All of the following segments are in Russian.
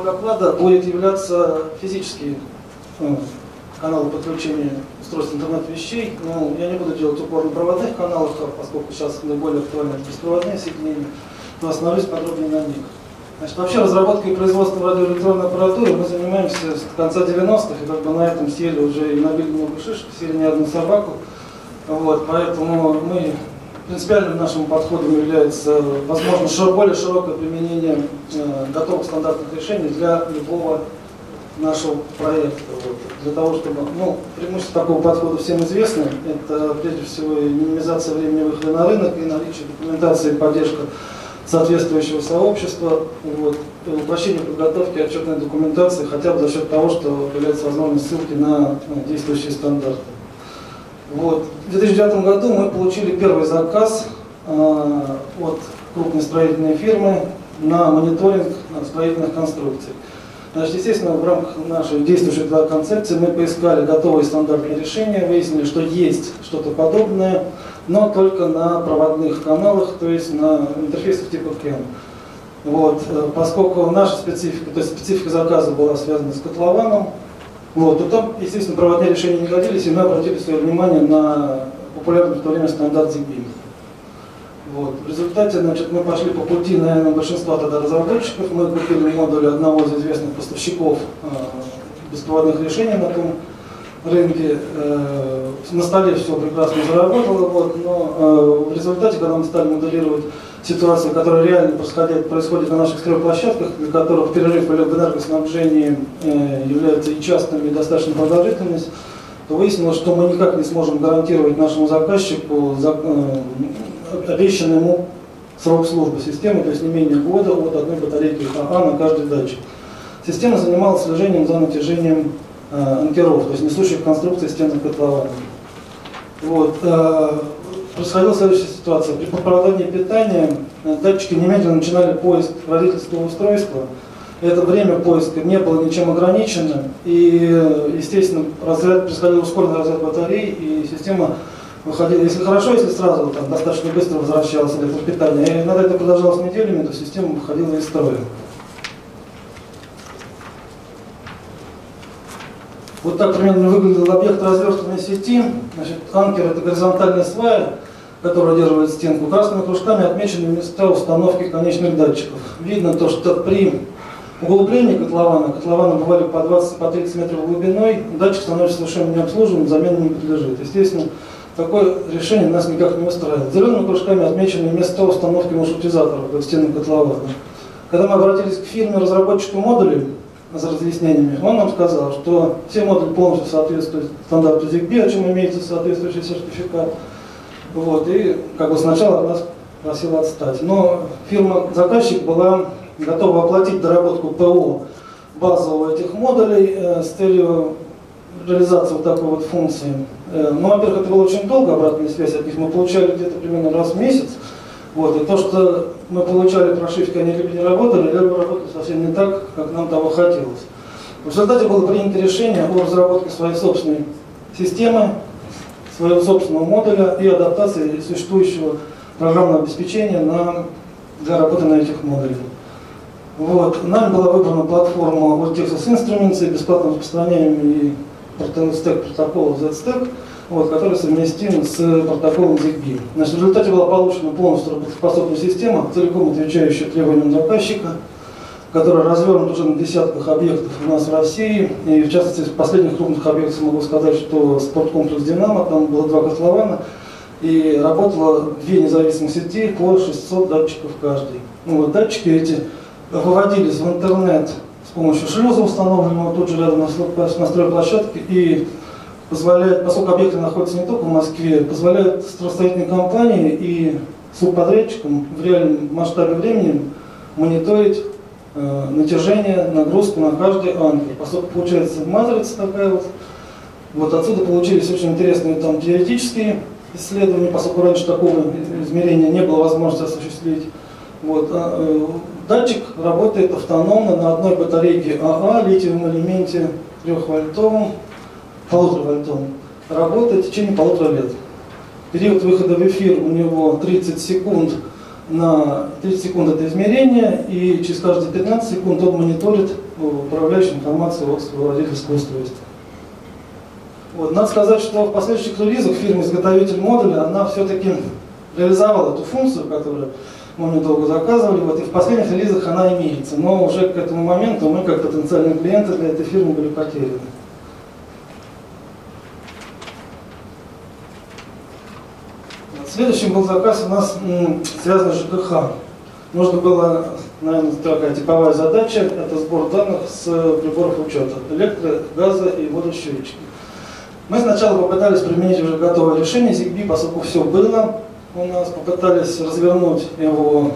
моего доклада будет являться физические ну, каналы подключения устройств интернет вещей. Но я не буду делать упор на проводных каналах, поскольку сейчас наиболее актуальны беспроводные соединения, но остановлюсь подробнее на них. Значит, вообще разработкой и производством радиоэлектронной аппаратуры мы занимаемся с конца 90-х, и как бы на этом съели уже и набили много шишек, съели не одну собаку. Вот, поэтому мы принципиальным нашим подходом является, возможно, более широкое применение э, готовых стандартных решений для любого нашего проекта. Вот. Для того, чтобы, ну, преимущество такого подхода всем известно, это прежде всего минимизация времени выхода на рынок и наличие документации и поддержка соответствующего сообщества, вот, упрощение подготовки отчетной документации хотя бы за счет того, что появляется возможность ссылки на, на действующие стандарты. Вот. В 2009 году мы получили первый заказ э, от крупной строительной фирмы на мониторинг строительных конструкций. Значит, естественно, в рамках нашей действующей концепции мы поискали готовые стандартные решения, выяснили, что есть что-то подобное, но только на проводных каналах, то есть на интерфейсах типа CAN. Вот, э, поскольку наша специфика, то есть специфика заказа была связана с котлованом, вот, то там, естественно, проводные решения не годились, и мы обратили свое внимание на популярный в то время стандарт ZigBee. Вот. В результате значит, мы пошли по пути, наверное, большинства тогда разработчиков. Мы купили модуль одного из известных поставщиков э, беспроводных решений на том рынке. Э, на столе все прекрасно заработало, вот, но э, в результате, когда мы стали моделировать ситуацию, которая реально происходит, происходит на наших стройплощадках, для которых перерыв в энергоснабжении э, является и частным, и достаточно продолжительным, то выяснилось, что мы никак не сможем гарантировать нашему заказчику за, э, обещанный ему срок службы системы, то есть не менее года от одной батарейки АА на каждый датчик. Система занималась слежением за натяжением э, анкеров, то есть несущих конструкций стенных котлована. Вот, происходила следующая ситуация. При попадании питания э, датчики немедленно начинали поиск родительского устройства. Это время поиска не было ничем ограничено, и, э, естественно, разряд, происходил ускоренный разряд батареи, и система выходила, если хорошо, если сразу там, достаточно быстро возвращалось электропитание, и иногда это продолжалось неделями, то система выходила из строя. Вот так примерно выглядел объект разверстывания сети. Значит, анкер это горизонтальная свая, которая удерживает стенку. Красными кружками отмечены места установки конечных датчиков. Видно то, что при углублении котлована, котлованы бывали по 20-30 по метров глубиной, датчик становится совершенно необслуживаемым, замене не подлежит. Естественно, такое решение нас никак не устраивает. Зелеными кружками отмечены места установки маршрутизаторов в стены котлована. Когда мы обратились к фирме разработчику модулей, с разъяснениями, он нам сказал, что все модули полностью соответствуют стандарту ZigBee, о чем имеется соответствующий сертификат. Вот, и как бы сначала нас просила отстать. Но фирма-заказчик была готова оплатить доработку ПО базового этих модулей э, с целью реализации вот такой вот функции. Э, ну, во-первых, это было очень долго, обратная связь от них мы получали где-то примерно раз в месяц. Вот, и то, что мы получали прошивки, они либо не работали, либо работали совсем не так, как нам того хотелось. В результате было принято решение о разработке своей собственной системы, своего собственного модуля и адаптации существующего программного обеспечения на, для работы на этих модулях. Вот. Нами была выбрана платформа вот Texas Instruments и бесплатным распространением и стек протокола ZStack вот, который совместим с протоколом ZigBee. Значит, в результате была получена полностью работоспособная система, целиком отвечающая требованиям заказчика, которая развернута уже на десятках объектов у нас в России. И в частности, из последних крупных объектов могу сказать, что спорткомплекс «Динамо», там было два котлована, и работало две независимых сети по 600 датчиков каждый. Ну, вот, датчики эти выводились в интернет с помощью шлюза, установленного тут же рядом на стройплощадке, и позволяет, поскольку объекты находятся не только в Москве, позволяет строительной компании и субподрядчикам в реальном масштабе времени мониторить натяжение, нагрузку на каждый анкер. Поскольку получается матрица такая вот, вот отсюда получились очень интересные там теоретические исследования, поскольку раньше такого измерения не было возможности осуществить. Вот, а, э, датчик работает автономно на одной батарейке АА, литиевом элементе 3-вольтовом, полутора вольтом, работает в течение полутора лет. Период выхода в эфир у него 30 секунд на 30 секунд это измерение, и через каждые 15 секунд он мониторит управляющую информацию от своего водительского устройства. Вот. Надо сказать, что в последующих релизах фирма-изготовитель модуля, она все-таки реализовала эту функцию, которую мы недолго долго заказывали, вот, и в последних релизах она имеется. Но уже к этому моменту мы, как потенциальные клиенты для этой фирмы, были потеряны. Следующим был заказ у нас связанный с ЖКХ. Нужно было, наверное, такая типовая задача, это сбор данных с приборов учета, электро, газа и водосчетчики. Мы сначала попытались применить уже готовое решение ZigBee, поскольку все было у нас, попытались развернуть его,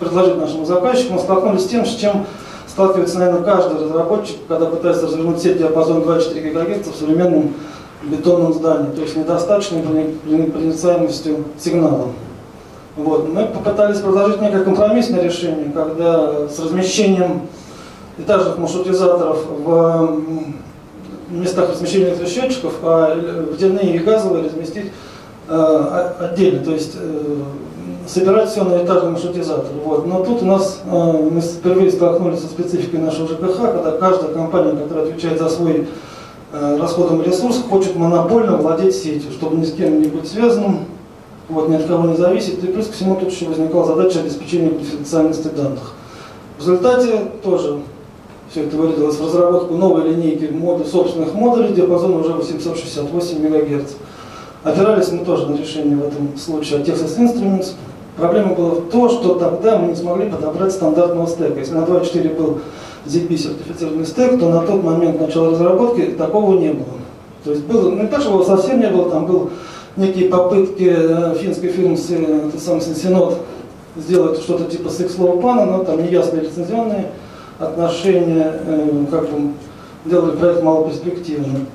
предложить нашему заказчику, но столкнулись с тем, с чем сталкивается, наверное, каждый разработчик, когда пытается развернуть сеть диапазон 2,4 ГГц в современном бетонном здании, то есть недостаточной проницаемостью сигнала. Вот. Мы попытались предложить некое компромиссное решение, когда с размещением этажных маршрутизаторов в местах размещения электросчетчиков, а водяные и газовые разместить э, отдельно, то есть э, собирать все на этажный маршрутизатор. Вот. Но тут у нас э, мы впервые столкнулись со спецификой нашего ЖКХ, когда каждая компания, которая отвечает за свой расходом ресурсов хочет монопольно владеть сетью, чтобы ни с кем не быть связанным, вот, ни от кого не зависеть. И плюс ко всему тут еще возникала задача обеспечения конфиденциальности данных. В результате тоже все это вылилось в разработку новой линейки моды, собственных модулей диапазона уже 868 МГц. Опирались мы тоже на решение в этом случае от Texas Instruments. Проблема была в том, что тогда мы не смогли подобрать стандартного стека. Если на 2.4 был ZP сертифицированный стек, то на тот момент начала разработки такого не было. То есть было, ну не так, что его совсем не было, там был некие попытки э, финской фирмы, э, это сам Синод, сделать что-то типа секс-лоу-пана, но там неясные лицензионные отношения, э, как бы делали проект малоперспективным.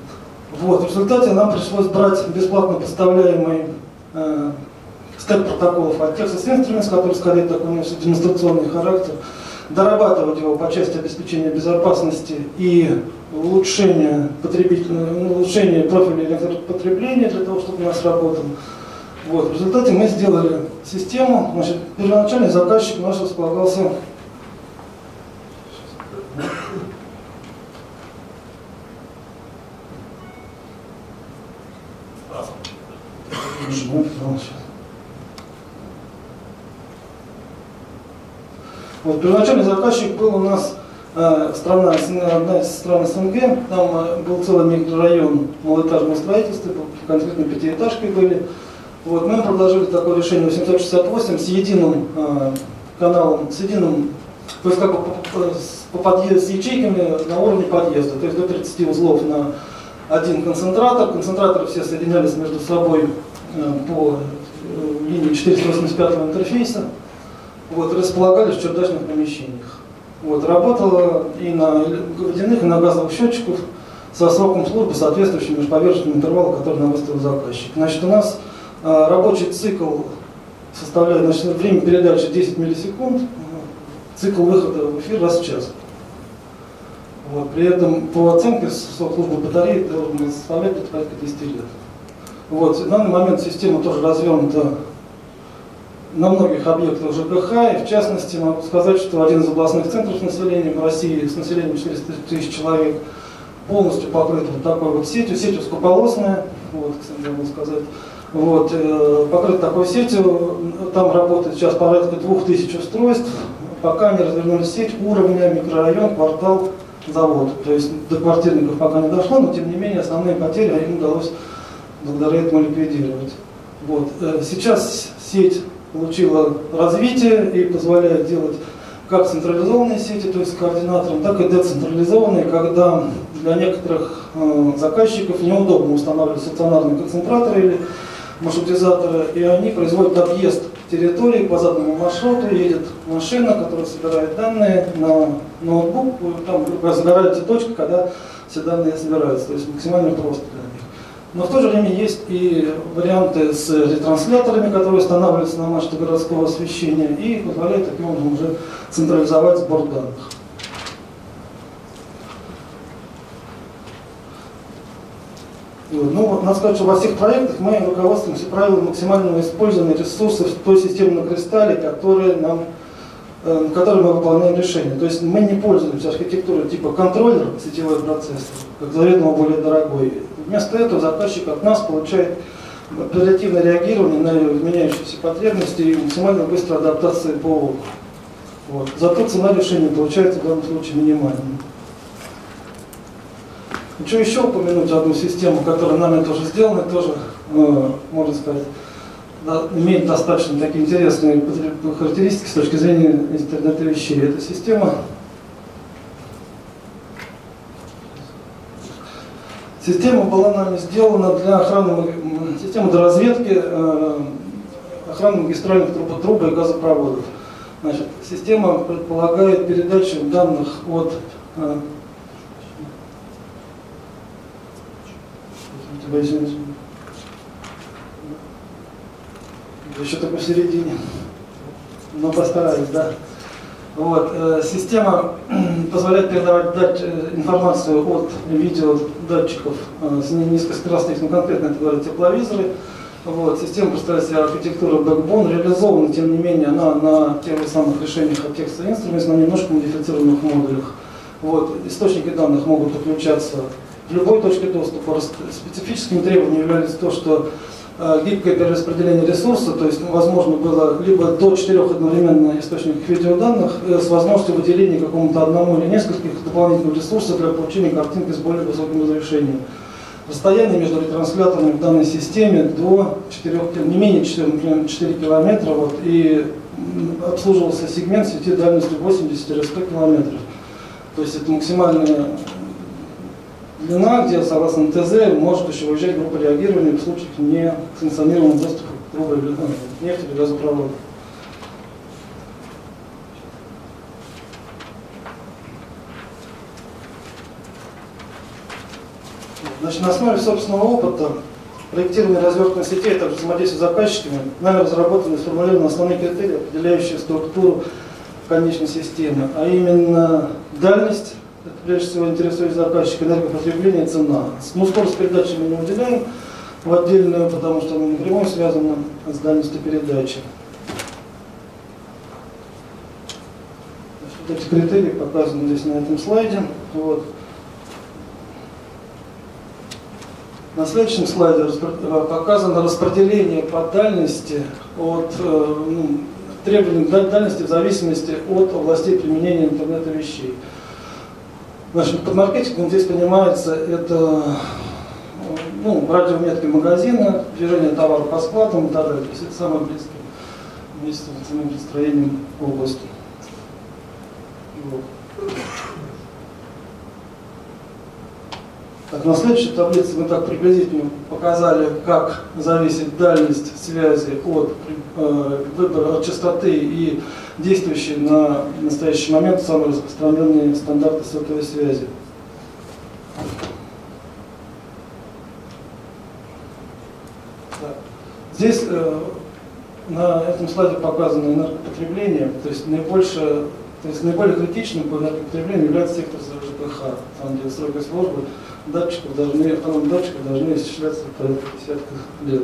Вот, в результате нам пришлось брать бесплатно поставляемый э, стек протоколов от Texas Instruments, который скорее такой носит демонстрационный характер, дорабатывать его по части обеспечения безопасности и улучшения, потребительного, ну, улучшения профиля электропотребления для того, чтобы у нас работал. Вот. В результате мы сделали систему. Значит, первоначальный заказчик наш располагался Сейчас. Вот, первоначальный заказчик был у нас э, страна, одна из стран СНГ, там э, был целый микрорайон малоэтажного строительства, конкретно пятиэтажки были. Вот, мы предложили такое решение 868 с единым э, каналом, с единым, то есть как бы по, по подъезд, с ячейками на уровне подъезда, то есть до 30 узлов на один концентратор. Концентраторы все соединялись между собой э, по э, линии 485 интерфейса вот, располагались в чердачных помещениях. Вот, работала и на водяных, и на газовых счетчиках со сроком службы, соответствующим межповерхностному интервалу, который нам выставил заказчик. Значит, у нас а, рабочий цикл составляет значит, время передачи 10 миллисекунд, цикл выхода в эфир раз в час. Вот, при этом по оценке срок службы батареи должен составлять порядка 10 лет. Вот, в данный момент система тоже развернута на многих объектах ЖКХ, и в частности могу сказать, что один из областных центров с населением России с населением 400 тысяч человек полностью покрыт вот такой вот сетью, сеть узкополосная, вот, кстати, могу сказать, вот, э, покрыт такой сетью, там работает сейчас порядка 2000 устройств, пока не развернули сеть уровня микрорайон, квартал, завод. То есть до квартирников пока не дошло, но тем не менее основные потери им удалось благодаря этому ликвидировать. Вот. Э, сейчас сеть получила развитие и позволяет делать как централизованные сети, то есть координатором, так и децентрализованные, когда для некоторых э, заказчиков неудобно устанавливать стационарные концентраторы или маршрутизаторы, и они производят объезд территории по заданному маршруту, едет машина, которая собирает данные на ноутбук, там загорается точка, когда все данные собираются, то есть максимально просто. Но в то же время есть и варианты с ретрансляторами, которые устанавливаются на мачте городского освещения и позволяют таким образом уже централизовать сбор данных. Ну, надо сказать, что во всех проектах мы руководствуемся правилом максимального использования ресурсов той системы на кристалле, которые нам, э, которой мы выполняем решение. То есть мы не пользуемся архитектурой типа контроллер, сетевой процессор, как заведомо более дорогой. Вместо этого заказчик от нас получает оперативное реагирование на изменяющиеся потребности и максимально быструю адаптацию по вот. Зато цена решения получается в данном случае минимальной. Хочу еще упомянуть одну систему, которая нами тоже сделана, тоже, э, можно сказать, да, имеет достаточно такие интересные характеристики с точки зрения интернета вещей. Эта система Система была нами сделана для охраны, система для разведки э, охраны магистральных труб, и газопроводов. Значит, система предполагает передачу данных от э, Еще только посередине. Но постараюсь, да. Вот. Э, система позволяет передавать дать, э, информацию от видеодатчиков э, с низкоскоростных, ну конкретно это говорят тепловизоры. Вот. Система представляет себя архитектуру Backbone, реализована, тем не менее, она на тех же самых решениях от текста Instruments, на немножко модифицированных модулях. Вот. Источники данных могут подключаться в любой точке доступа. Специфическим требованием является то, что гибкое перераспределение ресурса, то есть возможно было либо до четырех одновременно источников видеоданных э, с возможностью выделения какому-то одному или нескольких дополнительных ресурсов для получения картинки с более высоким разрешением. Расстояние между ретрансляторами в данной системе до 4, не менее 4, например, 4 километра, вот, и обслуживался сегмент сети дальностью 80-100 километров. То есть это максимальная длина, где, согласно ТЗ, может еще выезжать группа реагирования в случаях не санкционированного доступа к трубе нефти или газопровода. Значит, на основе собственного опыта проектирование развертывания сетей, также взаимодействие с заказчиками, нами разработаны и сформулированы основные критерии, определяющие структуру конечной системы, а именно дальность, это прежде всего интересует заказчика, энергопотребление, цена. Ну, скорость передачи мы не уделяем в отдельную, потому что она напрямую связана с дальностью передачи. Вот эти критерии показаны здесь на этом слайде. Вот. На следующем слайде показано распределение по дальности от э, ну, требований дальности в зависимости от областей применения интернета вещей. Значит, под маркетингом здесь понимается это ну, радиометки магазина, движение товара по складам и так далее. То есть это самое близкое вместе с самим строением области. Так, на следующей таблице мы так приблизительно показали, как зависит дальность связи от э, выбора от частоты и действующие на настоящий момент самые распространенные стандарты сотовой связи. Здесь э, на этом слайде показано энергопотребление, то есть наибольшее то есть наиболее критичным по энергопотреблению является сектор ЖКХ, там где сроки службы датчиков должны, автономных датчиков должны исчисляться порядка десятков лет.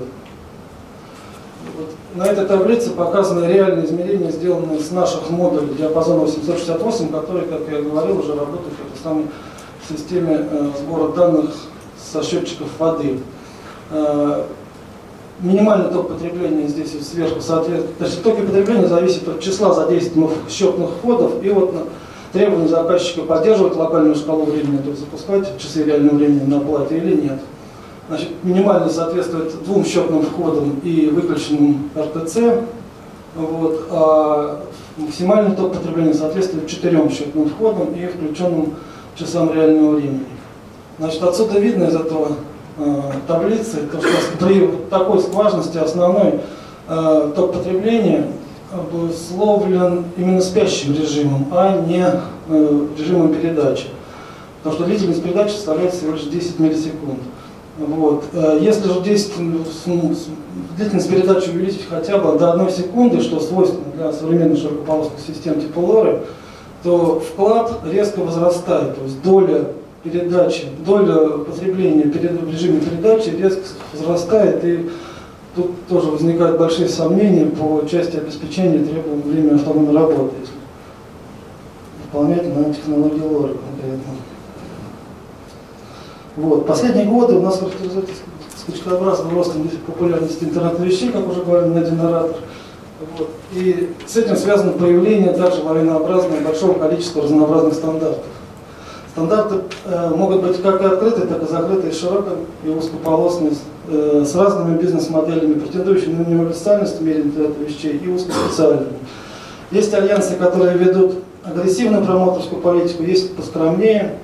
Вот на этой таблице показаны реальные измерения, сделанные с наших модулей диапазона 868, которые, как я говорил, уже работают в этой самой системе э, сбора данных со счетчиков воды. Э, минимальный ток потребления здесь сверху соответствует. То есть токи потребления зависит от числа задействованных счетных входов и вот требования заказчика поддерживать локальную шкалу времени, то есть запускать часы реального времени на оплате или нет. Значит, минимально соответствует двум счетным входам и выключенным РТЦ, вот, а максимальный ток потребления соответствует четырем счетным входам и включенным часам реального времени. Значит, отсюда видно из этого таблицы, то, что при такой скважности основной э, ток потребления обусловлен именно спящим режимом, а не э, режимом передачи. Потому что длительность передачи составляет всего лишь 10 миллисекунд. Вот. Э, если же 10, ну, длительность передачи увеличить хотя бы до 1 секунды, что свойственно для современных широкополосных систем типа LoRa, то вклад резко возрастает, то есть доля передачи, доля потребления в режиме передачи резко возрастает, и тут тоже возникают большие сомнения по части обеспечения требований времени автономной работы, если выполнять на технологии LoRa конкретно. Вот. Последние годы у нас характеризуется скачкообразным ростом популярности интернета вещей, как уже говорил один оратор. Вот. И с этим связано появление также лавинообразного большого количества разнообразных стандартов. Стандарты э, могут быть как и открытые, так и закрытые, широкие и узкополосные, э, с разными бизнес-моделями, претендующими на универсальность в мире интернета вещей и узкоспециальными. Есть альянсы, которые ведут агрессивную промоутерскую политику, есть поскромнее.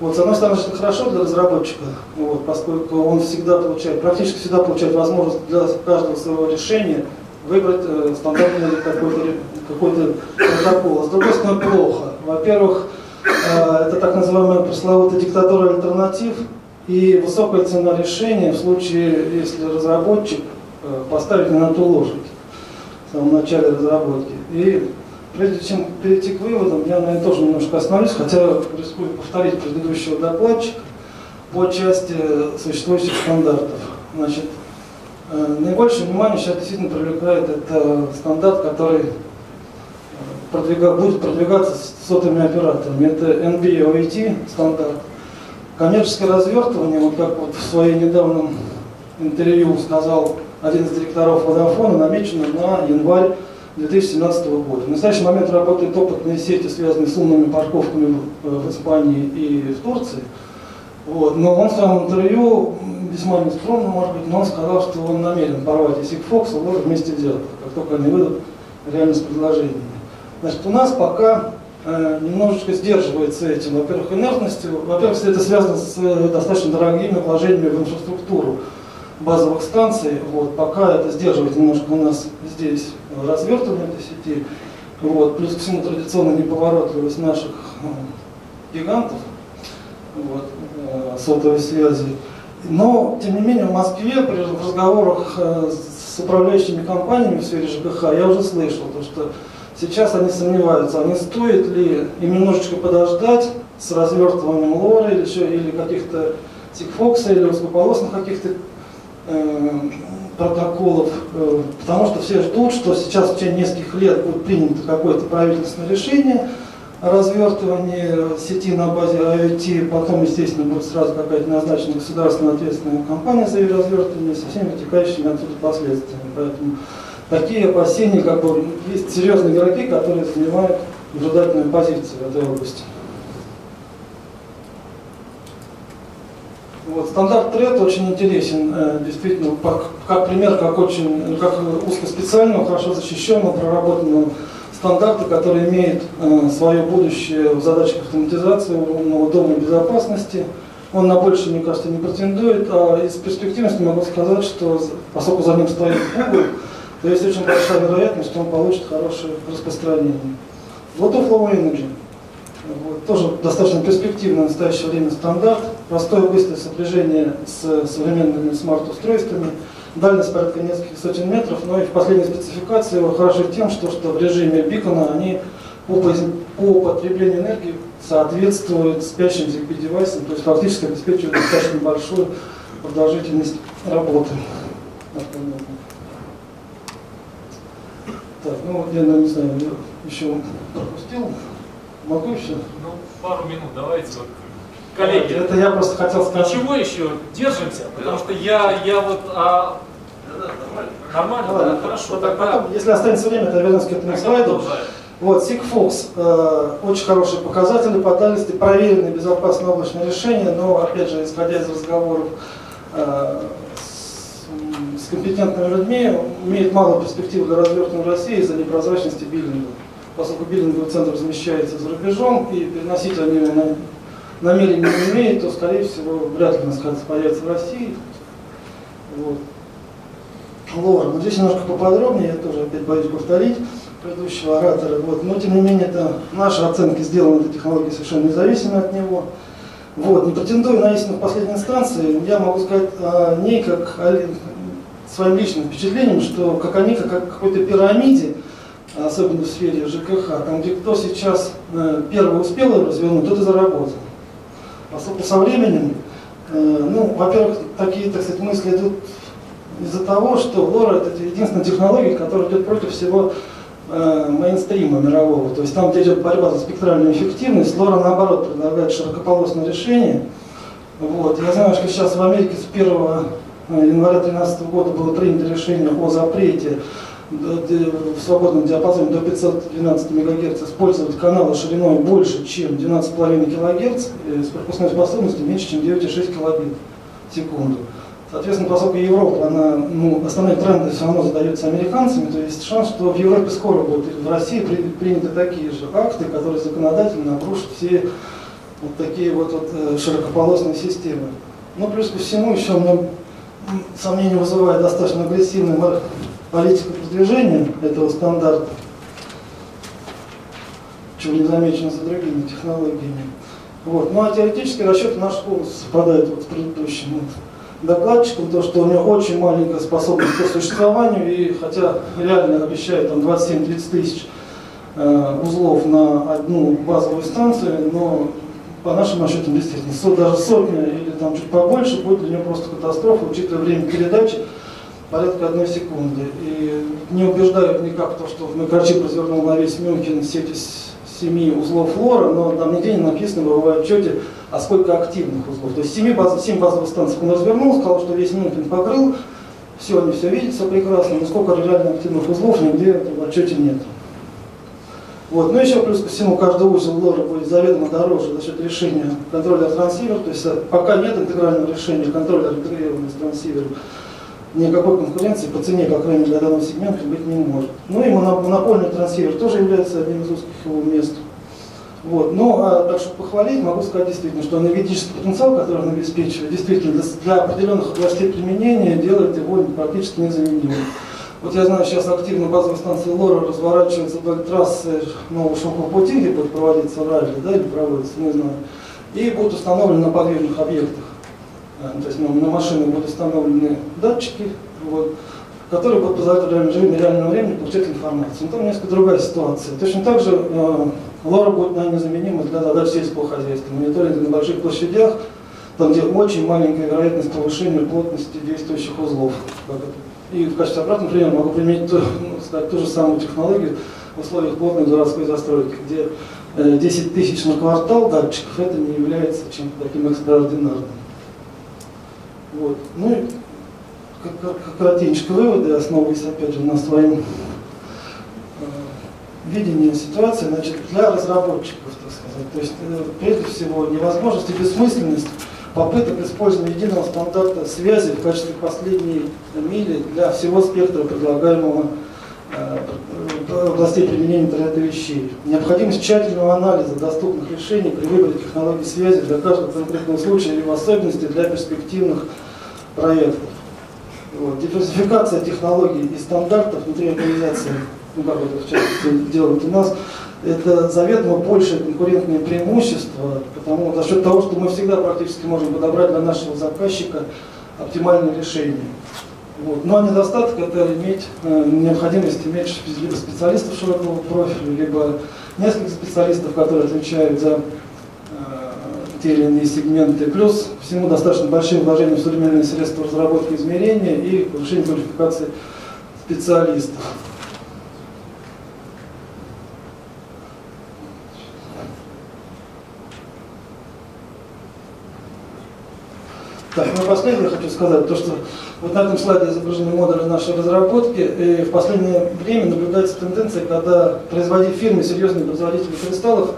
Вот, с одной стороны, это хорошо для разработчика, вот, поскольку он всегда получает, практически всегда получает возможность для каждого своего решения выбрать э, стандартный какой-то какой протокол. А с другой стороны, плохо. Во-первых, это так называемая пресловутая диктатура альтернатив и высокая цена решения в случае, если разработчик э, поставит на ту лошадь в самом начале разработки. И прежде чем перейти к выводам, я, наверное, тоже немножко остановлюсь, хотя рискую повторить предыдущего докладчика по части существующих стандартов. Значит, Э, наибольшее внимание сейчас действительно привлекает это стандарт, который э, продвига, будет продвигаться с сотовыми операторами. Это NB-OET стандарт. Коммерческое развертывание, вот как вот в своей недавнем интервью сказал один из директоров Водофона, намечено на январь 2017 года. В настоящий момент работают опытные сети, связанные с умными парковками в Испании и в Турции. Вот. Но он в своем интервью весьма нескромно, может быть, но он сказал, что он намерен порвать и Сигфокс, и вместе делать, как только они выйдут реально с предложениями. Значит, у нас пока э, немножечко сдерживается этим. Во-первых, инертностью. Во-первых, это связано с э, достаточно дорогими вложениями в инфраструктуру базовых станций. Вот, пока это сдерживает немножко у нас здесь развертывание этой сети. Вот, плюс ко всему традиционно неповоротливость наших э, гигантов вот, э, сотовой связи. Но, тем не менее, в Москве при разговорах э, с управляющими компаниями в сфере ЖКХ я уже слышал, то, что сейчас они сомневаются, а не стоит ли им немножечко подождать с развертыванием лора или, еще, или каких-то тикфокса или узкополосных каких-то э, протоколов, э, потому что все ждут, что сейчас в течение нескольких лет будет принято какое-то правительственное решение, развертывание сети на базе IoT, потом, естественно, будет сразу какая-то назначена государственная ответственная компания за ее развертывание со всеми вытекающими отсюда последствиями. Поэтому такие опасения, как бы, есть серьезные игроки, которые занимают наблюдательную позицию в этой области. Вот, стандарт тред очень интересен, э, действительно, как, как пример, как очень, как узкоспециального, хорошо защищенного, проработанного стандарты, которые имеют э, свое будущее в задачах автоматизации умного дома безопасности. Он на больше, мне кажется, не претендует, а из перспективности могу сказать, что поскольку за ним стоит Google, то есть очень большая вероятность, что он получит хорошее распространение. Bluetooth Low Energy. Вот, тоже достаточно перспективный в настоящее время стандарт. Простое быстрое сопряжение с современными смарт-устройствами – дальность порядка нескольких сотен метров, но и в последней спецификации его хорошо тем, что, что в режиме бикона они по, по потреблению энергии соответствуют спящим ZigBee девайсам, то есть фактически обеспечивают достаточно большую продолжительность работы. Так, ну я не знаю, я еще пропустил. Могу еще? Ну, пару минут, давайте вот коллеги. Это я просто хотел сказать. Ничего еще, держимся, потому что я, я вот а, Нормально, Ладно, да, хорошо. Вот, тогда... потом, если останется время, то вернусь к этому слайду. Вот, Sigfox, э, очень хорошие показатели по дальности, проверенные безопасные облачные решения, но, опять же, исходя из разговоров э, компетентными людьми, имеет мало перспектив для развертывания в России из-за непрозрачности биллинга. Поскольку биллинговый центр размещается за рубежом, и переносить они намерения не имеют, то, скорее всего, вряд ли у нас появится в России. Вот. Лор. Но здесь немножко поподробнее, я тоже опять боюсь повторить предыдущего оратора. Вот. Но тем не менее, это наши оценки сделаны этой технологии совершенно независимо от него. Вот. Не претендуя на истину в последней инстанции, я могу сказать о ней как о своим личным впечатлением, что как они, как о какой-то пирамиде, особенно в сфере ЖКХ, там где кто сейчас э, первый успел развернуть, тот и заработал. Поскольку со временем, э, ну, во-первых, такие, так сказать, мысли идут из-за того, что лора это единственная технология, которая идет против всего э, мейнстрима мирового. То есть там, где идет борьба за спектральную эффективность, лора наоборот предлагает широкополосное решение. Вот. Я знаю, что сейчас в Америке с 1 января 2013 года было принято решение о запрете в свободном диапазоне до 512 МГц использовать каналы шириной больше, чем 12,5 кГц с пропускной способностью меньше, чем 9,6 кбит в секунду. Соответственно, поскольку Европа, она, ну, основные тренды все равно задаются американцами, то есть шанс, что в Европе скоро будут, в России при, приняты такие же акты, которые законодательно обрушат все вот такие вот, вот э, широкополосные системы. Ну, плюс ко всему, еще мне сомнение вызывает достаточно агрессивный политика продвижения этого стандарта, чего не замечено за другими технологиями. Вот. Ну а теоретически расчеты наши полностью совпадают вот с предыдущим вот докладчиком, то, что у него очень маленькая способность к существованию, и хотя реально обещают там 27-30 тысяч э, узлов на одну базовую станцию, но по нашим расчетам действительно даже сотня или там чуть побольше будет для него просто катастрофа, учитывая время передачи порядка одной секунды. И не убеждают никак то, что микрочип развернул на весь Мюнхен сеть из семи узлов флора, но там нигде не написано в отчете, а сколько активных узлов. То есть 7, баз, 7 базовых станций он развернул, сказал, что весь Мюнхен покрыл, все, они все видят, все прекрасно, но сколько реально активных узлов нигде в отчете нет. Вот. Ну еще плюс ко всему, каждый узел лора будет заведомо дороже за счет решения контроллера трансивер, то есть пока нет интегрального решения контроллера интегрированного с трансивером, никакой конкуренции по цене, крайней мере, для данного сегмента быть не может. Ну и монопольный трансфер тоже является одним из узких его мест. Вот. Но а, так что похвалить, могу сказать действительно, что энергетический потенциал, который он обеспечивает, действительно для, для определенных областей применения делает его практически незаменимым. Вот я знаю, сейчас активно базовые станции ЛОРа разворачиваются вдоль трассы нового шелкового пути, где будет проводиться ралли, да, или проводится, не знаю, и будут установлены на подвижных объектах. Э, то есть ну, на машины будут установлены датчики, вот, которые будут позволять в реальном реального времени получать информацию. Но там несколько другая ситуация. Точно так же э, лора будет наверное, незаменима для задач сельского хозяйства. Мониторинг на больших площадях, там, где очень маленькая вероятность повышения плотности действующих узлов. И в качестве обратного примера могу применить ну, сказать, ту же самую технологию в условиях плотной городской застройки, где 10 э, тысяч на квартал датчиков это не является чем-то таким экстраординарным. Вот. Ну и коротенько выводы, основываясь опять же на своем э, видении ситуации, значит, для разработчиков, так сказать. То есть, э, прежде всего, невозможность и бессмысленность попыток использования единого стандарта связи в качестве последней мили для всего спектра предлагаемого э, областей применения интернета вещей. Необходимость тщательного анализа доступных решений при выборе технологий связи для каждого конкретного случая или в особенности для перспективных проектов. Вот. Диверсификация технологий и стандартов внутри организации, ну как это в частности делают у нас, это заведомо большее конкурентное преимущество, потому за счет того, что мы всегда практически можем подобрать для нашего заказчика оптимальное решение. Вот. Ну а недостаток это иметь э, необходимость иметь либо специалистов широкого профиля, либо несколько специалистов, которые отвечают за те или иные сегменты, плюс всему достаточно большие вложения в современные средства разработки измерения и повышение квалификации специалистов. Так, ну последнее хочу сказать, то что вот на этом слайде изображены модули нашей разработки, и в последнее время наблюдается тенденция, когда производители фирмы, серьезные производители кристаллов,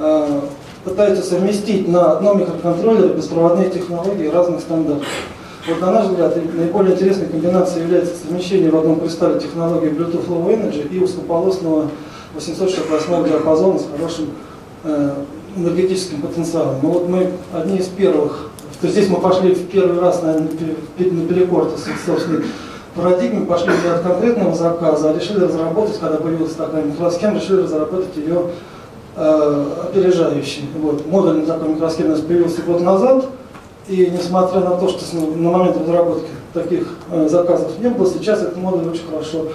э, пытаются совместить на одном микроконтроллере беспроводные технологии разных стандартов. Вот на наш взгляд, наиболее интересной комбинацией является совмещение в одном кристалле технологии Bluetooth Low Energy и узкополосного 868 диапазона с хорошим э, энергетическим потенциалом. Но вот мы одни из первых, то есть здесь мы пошли в первый раз, наверное, наперекор собственной парадигме, пошли не от конкретного заказа, а решили разработать, когда появилась такая микросхема, решили разработать ее э, опережающий. Вот. Модульный такой микросхем у нас появился год назад, и несмотря на то, что на момент разработки таких э, заказов не было, сейчас этот модуль очень хорошо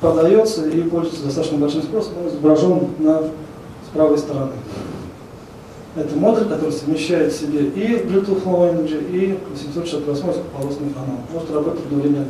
продается и пользуется достаточно большим спросом, он изображен на, с правой стороны. Это модуль, который совмещает в себе и Bluetooth Low Energy, и 768 полосный канал. Может работать одновременно.